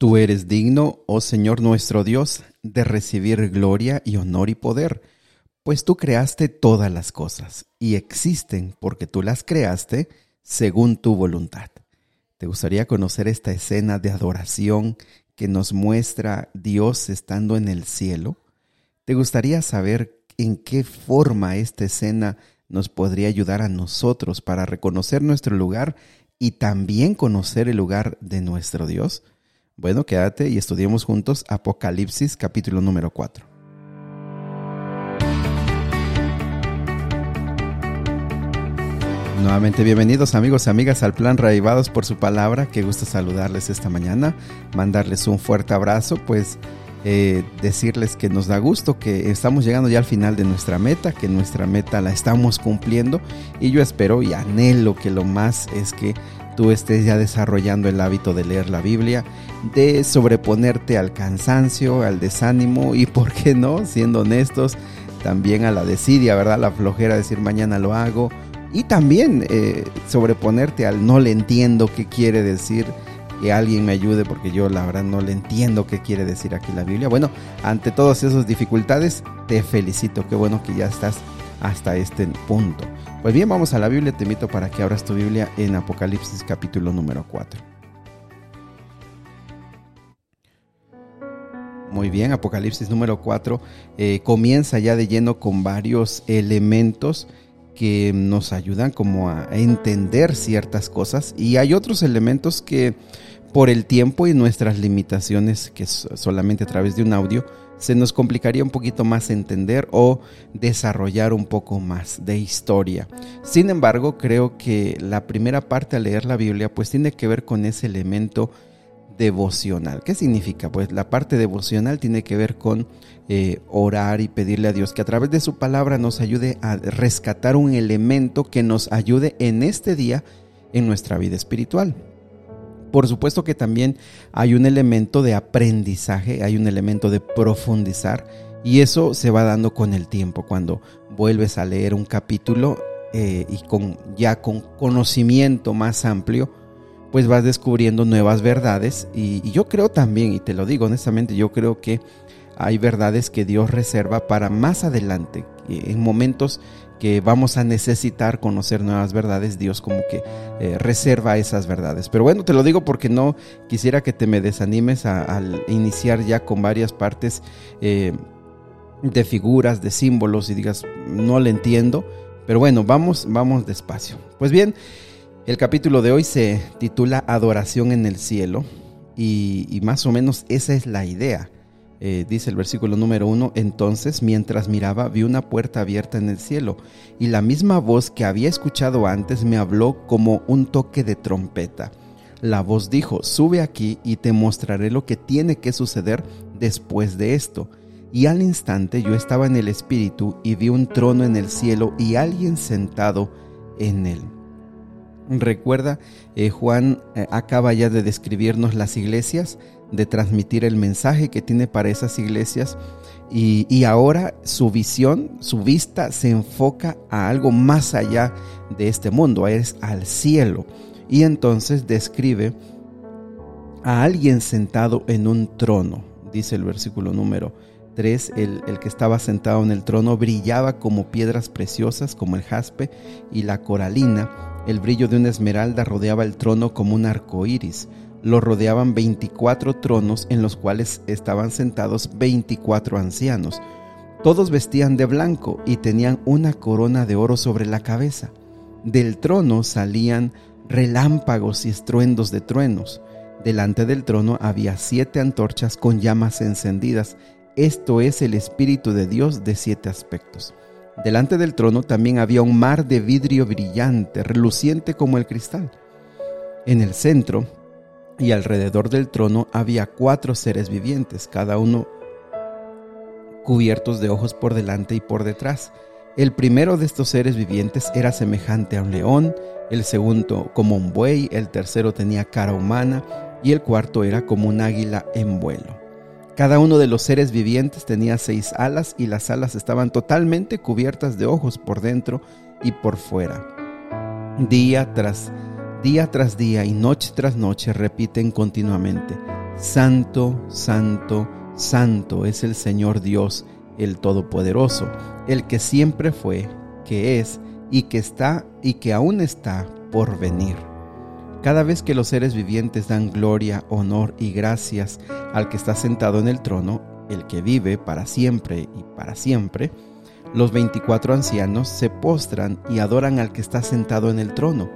Tú eres digno, oh Señor nuestro Dios, de recibir gloria y honor y poder, pues tú creaste todas las cosas y existen porque tú las creaste según tu voluntad. ¿Te gustaría conocer esta escena de adoración que nos muestra Dios estando en el cielo? ¿Te gustaría saber en qué forma esta escena nos podría ayudar a nosotros para reconocer nuestro lugar y también conocer el lugar de nuestro Dios? Bueno, quédate y estudiemos juntos Apocalipsis capítulo número 4. Nuevamente bienvenidos amigos y amigas al plan Raivados por su palabra. Qué gusto saludarles esta mañana, mandarles un fuerte abrazo, pues eh, decirles que nos da gusto, que estamos llegando ya al final de nuestra meta, que nuestra meta la estamos cumpliendo y yo espero y anhelo que lo más es que tú estés ya desarrollando el hábito de leer la Biblia, de sobreponerte al cansancio, al desánimo y, ¿por qué no? Siendo honestos, también a la desidia, ¿verdad? La flojera de decir mañana lo hago. Y también eh, sobreponerte al no le entiendo qué quiere decir, que alguien me ayude porque yo la verdad no le entiendo qué quiere decir aquí la Biblia. Bueno, ante todas esas dificultades, te felicito, qué bueno que ya estás hasta este punto. Pues bien, vamos a la Biblia. Te invito para que abras tu Biblia en Apocalipsis capítulo número 4. Muy bien, Apocalipsis número 4 eh, comienza ya de lleno con varios elementos que nos ayudan como a entender ciertas cosas y hay otros elementos que por el tiempo y nuestras limitaciones que solamente a través de un audio se nos complicaría un poquito más entender o desarrollar un poco más de historia. Sin embargo, creo que la primera parte al leer la Biblia pues tiene que ver con ese elemento devocional. ¿Qué significa? Pues la parte devocional tiene que ver con eh, orar y pedirle a Dios que a través de su palabra nos ayude a rescatar un elemento que nos ayude en este día en nuestra vida espiritual. Por supuesto que también hay un elemento de aprendizaje, hay un elemento de profundizar y eso se va dando con el tiempo, cuando vuelves a leer un capítulo eh, y con, ya con conocimiento más amplio, pues vas descubriendo nuevas verdades y, y yo creo también, y te lo digo honestamente, yo creo que hay verdades que Dios reserva para más adelante, en momentos que vamos a necesitar conocer nuevas verdades, Dios como que eh, reserva esas verdades. Pero bueno, te lo digo porque no quisiera que te me desanimes al iniciar ya con varias partes eh, de figuras, de símbolos y digas, no le entiendo. Pero bueno, vamos, vamos despacio. Pues bien, el capítulo de hoy se titula Adoración en el cielo y más o menos esa es la idea. Eh, dice el versículo número uno, entonces mientras miraba vi una puerta abierta en el cielo y la misma voz que había escuchado antes me habló como un toque de trompeta. La voz dijo, sube aquí y te mostraré lo que tiene que suceder después de esto. Y al instante yo estaba en el Espíritu y vi un trono en el cielo y alguien sentado en él. Recuerda, eh, Juan eh, acaba ya de describirnos las iglesias de transmitir el mensaje que tiene para esas iglesias y, ahora su visión, su vista se enfoca a algo más allá de este mundo, es al cielo. Y entonces describe a alguien sentado en un trono, dice el versículo número 3, el, el, que estaba sentado en el trono brillaba como piedras preciosas, como el jaspe y la coralina. El brillo de una esmeralda rodeaba el trono como un arco iris lo rodeaban 24 tronos en los cuales estaban sentados 24 ancianos. Todos vestían de blanco y tenían una corona de oro sobre la cabeza. Del trono salían relámpagos y estruendos de truenos. Delante del trono había siete antorchas con llamas encendidas. Esto es el Espíritu de Dios de siete aspectos. Delante del trono también había un mar de vidrio brillante, reluciente como el cristal. En el centro y alrededor del trono había cuatro seres vivientes, cada uno cubiertos de ojos por delante y por detrás. El primero de estos seres vivientes era semejante a un león, el segundo como un buey, el tercero tenía cara humana y el cuarto era como un águila en vuelo. Cada uno de los seres vivientes tenía seis alas y las alas estaban totalmente cubiertas de ojos por dentro y por fuera. Día tras Día tras día y noche tras noche repiten continuamente, Santo, santo, santo es el Señor Dios, el Todopoderoso, el que siempre fue, que es y que está y que aún está por venir. Cada vez que los seres vivientes dan gloria, honor y gracias al que está sentado en el trono, el que vive para siempre y para siempre, los 24 ancianos se postran y adoran al que está sentado en el trono,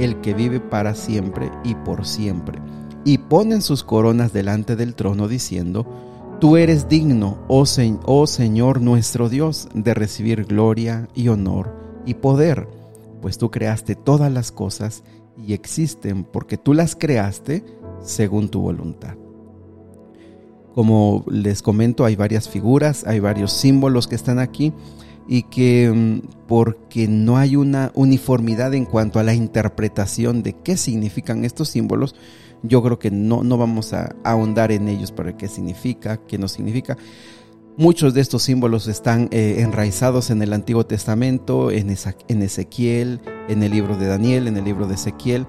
el que vive para siempre y por siempre, y ponen sus coronas delante del trono diciendo, Tú eres digno, oh, oh Señor nuestro Dios, de recibir gloria y honor y poder, pues tú creaste todas las cosas y existen porque tú las creaste según tu voluntad. Como les comento, hay varias figuras, hay varios símbolos que están aquí y que mm, porque no hay una uniformidad en cuanto a la interpretación de qué significan estos símbolos, yo creo que no, no vamos a ahondar en ellos para qué significa, qué no significa. Muchos de estos símbolos están eh, enraizados en el Antiguo Testamento, en, en, Ezequiel, en el libro de Daniel, en el libro de Ezequiel.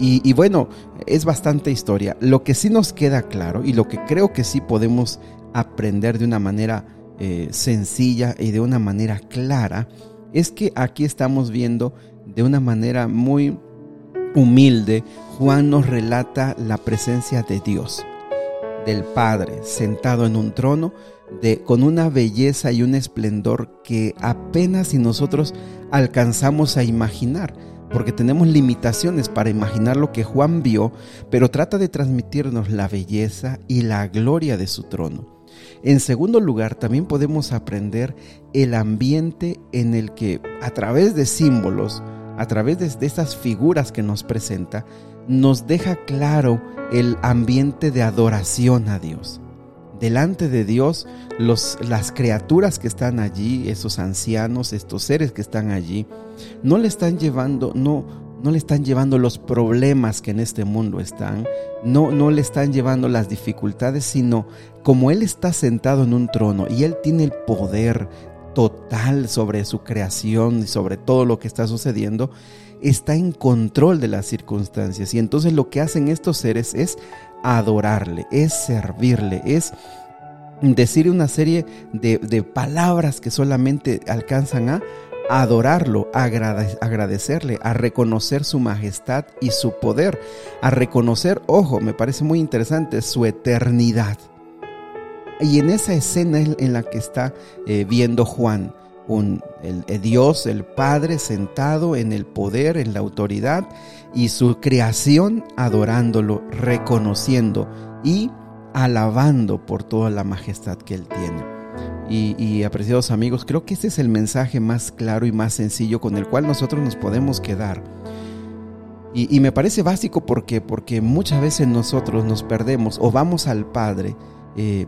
Y, bueno, es bastante historia. Lo que sí nos queda claro y lo que creo que sí podemos aprender de una manera eh, sencilla y de una manera clara es que aquí estamos viendo de una manera muy humilde, Juan nos relata la presencia de Dios, del Padre, sentado en un trono, de, con una belleza y un esplendor que apenas si nosotros alcanzamos a imaginar, porque tenemos limitaciones para imaginar lo que Juan vio, pero trata de transmitirnos la belleza y la gloria de su trono. En segundo lugar, también podemos aprender el ambiente en el que a través de símbolos, a través de, estas figuras que nos presenta, nos deja claro el ambiente de adoración a Dios. Delante de Dios, los, las criaturas que están allí, esos ancianos, estos seres que están allí, no le están llevando, no, no le están llevando los problemas que en este mundo están, no, no le están llevando las dificultades, sino como Él está sentado en un trono y Él tiene el poder total sobre su creación y sobre todo lo que está sucediendo, está en control de las circunstancias. Y entonces lo que hacen estos seres es adorarle, es servirle, es decir una serie de, de palabras que solamente alcanzan a adorarlo, agradecerle, a reconocer su majestad y su poder, a reconocer, ojo, me parece muy interesante, su eternidad. Y en esa escena en la que está eh, viendo Juan, un, el, Dios, el Padre, sentado en el poder, en la autoridad, y su creación adorándolo, reconociendo y alabando por toda la majestad que Él tiene. Y, apreciados amigos, creo que este es el mensaje más claro y más sencillo con el cual nosotros nos podemos quedar. Y, me parece básico porque, porque muchas veces nosotros nos perdemos o vamos al Padre eh,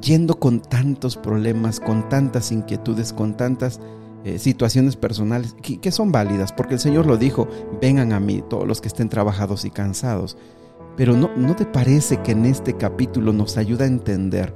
yendo con tantos problemas, con tantas inquietudes, con tantas eh, situaciones personales que, que, son válidas, porque el Señor lo dijo, vengan a mí todos los que estén trabajados y cansados. Pero no, ¿no te parece que en este capítulo nos ayuda a entender?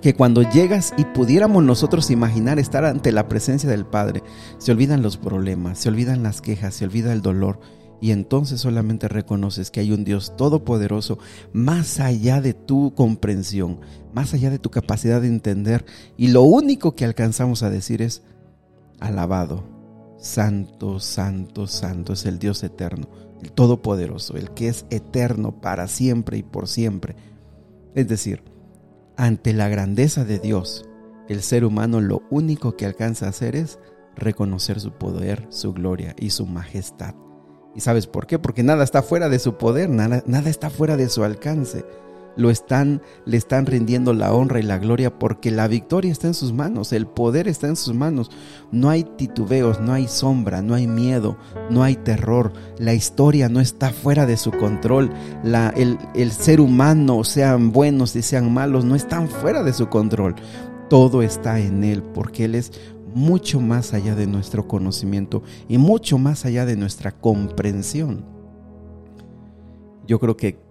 Que cuando llegas y pudiéramos nosotros imaginar estar ante la presencia del Padre, se olvidan los problemas, se olvidan las quejas, se olvida el dolor y entonces solamente reconoces que hay un Dios todopoderoso más allá de tu comprensión, más allá de tu capacidad de entender y lo único que alcanzamos a decir es alabado, santo, santo, santo es el Dios eterno, el todopoderoso, el que es eterno para siempre y por siempre. Es decir, ante la grandeza de Dios, el ser humano lo único que alcanza a hacer es reconocer su poder, su gloria y su majestad. ¿Y sabes por qué? Porque nada está fuera de su poder, nada, nada está fuera de su alcance lo están, le están rindiendo la honra y la gloria porque la victoria está en sus manos, el poder está en sus manos. No hay titubeos, no hay sombra, no hay miedo, no hay terror. La historia no está fuera de su control. La, el, el ser humano, sean buenos y sean malos, no están fuera de su control. Todo está en Él porque Él es mucho más allá de nuestro conocimiento y mucho más allá de nuestra comprensión. Yo creo que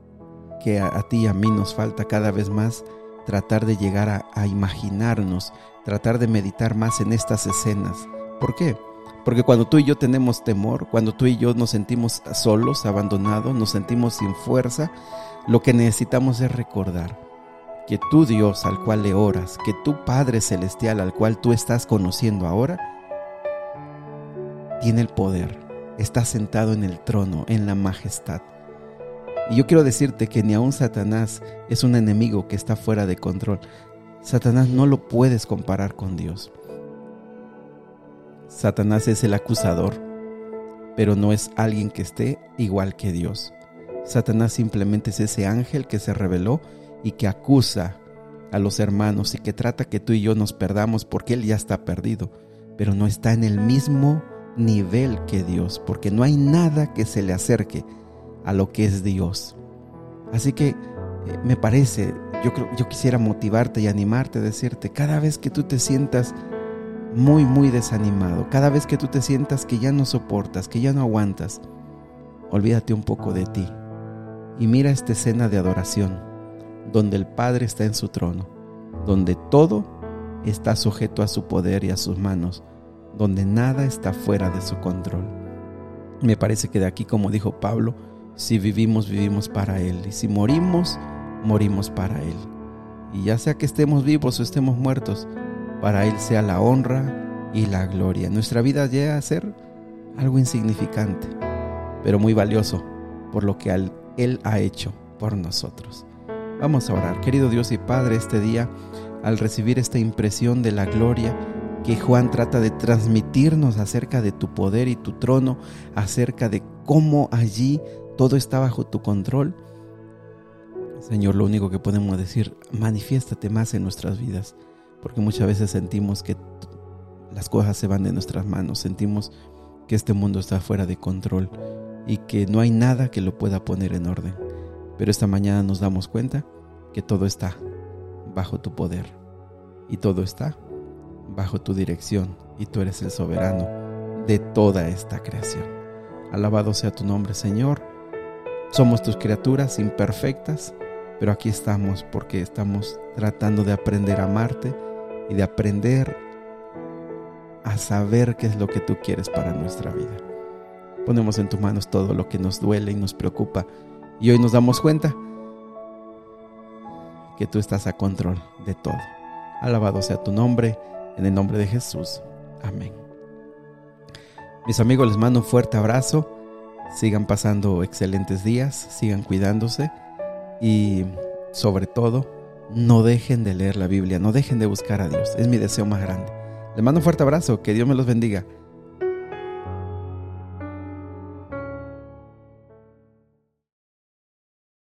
que a, ti y a mí nos falta cada vez más tratar de llegar a, imaginarnos, tratar de meditar más en estas escenas. ¿Por qué? Porque cuando tú y yo tenemos temor, cuando tú y yo nos sentimos solos, abandonados, nos sentimos sin fuerza, Lo que necesitamos es recordar que tu Dios al cual le oras, que tu Padre Celestial al cual tú estás conociendo ahora, tiene el poder, está sentado en el trono, en la majestad. Y yo quiero decirte que ni aun Satanás es un enemigo que está fuera de control. Satanás no lo puedes comparar con Dios. Satanás es el acusador, pero no es alguien que esté igual que Dios. Satanás simplemente es ese ángel que se reveló y que acusa a los hermanos y que trata que tú y yo nos perdamos porque él ya está perdido, pero no está en el mismo nivel que Dios, porque no hay nada que se le acerque a lo que es Dios. Así que eh, me parece, yo, creo, yo quisiera motivarte y animarte, decirte, cada vez que tú te sientas muy, muy desanimado, cada vez que tú te sientas que ya no soportas, que ya no aguantas, olvídate un poco de ti y mira esta escena de adoración, donde el Padre está en su trono, donde todo está sujeto a su poder y a sus manos, donde nada está fuera de su control. Me parece que de aquí, como dijo Pablo, si vivimos, vivimos para Él, y si morimos, morimos para Él. Y ya sea que estemos vivos o estemos muertos, para Él sea la honra y la gloria. Nuestra vida llega a ser algo insignificante, pero muy valioso por lo que él ha hecho por nosotros. Vamos a orar. Querido Dios y Padre, este día, al recibir esta impresión de la gloria que Juan trata de transmitirnos acerca de tu poder y tu trono, acerca de cómo allí todo está bajo tu control, Señor, lo único que podemos decir, manifiéstate más en nuestras vidas, porque muchas veces sentimos que las cosas se van de nuestras manos, sentimos que este mundo está fuera de control y que no hay nada que lo pueda poner en orden. Pero esta mañana nos damos cuenta que todo está bajo tu poder y todo está bajo tu dirección y tú eres el soberano de toda esta creación. Alabado sea tu nombre, Señor. Somos tus criaturas imperfectas, pero aquí estamos porque estamos tratando de aprender a amarte y de aprender a saber qué es lo que tú quieres para nuestra vida. Ponemos en tus manos todo lo que nos duele y nos preocupa. Y hoy nos damos cuenta que tú estás a control de todo. Alabado sea tu nombre, en el nombre de Jesús. Amén. Mis amigos, les mando un fuerte abrazo. Sigan pasando excelentes días, sigan cuidándose y sobre todo, no dejen de leer la Biblia, no dejen de buscar a Dios. Es mi deseo más grande. Les mando un fuerte abrazo, que Dios me los bendiga.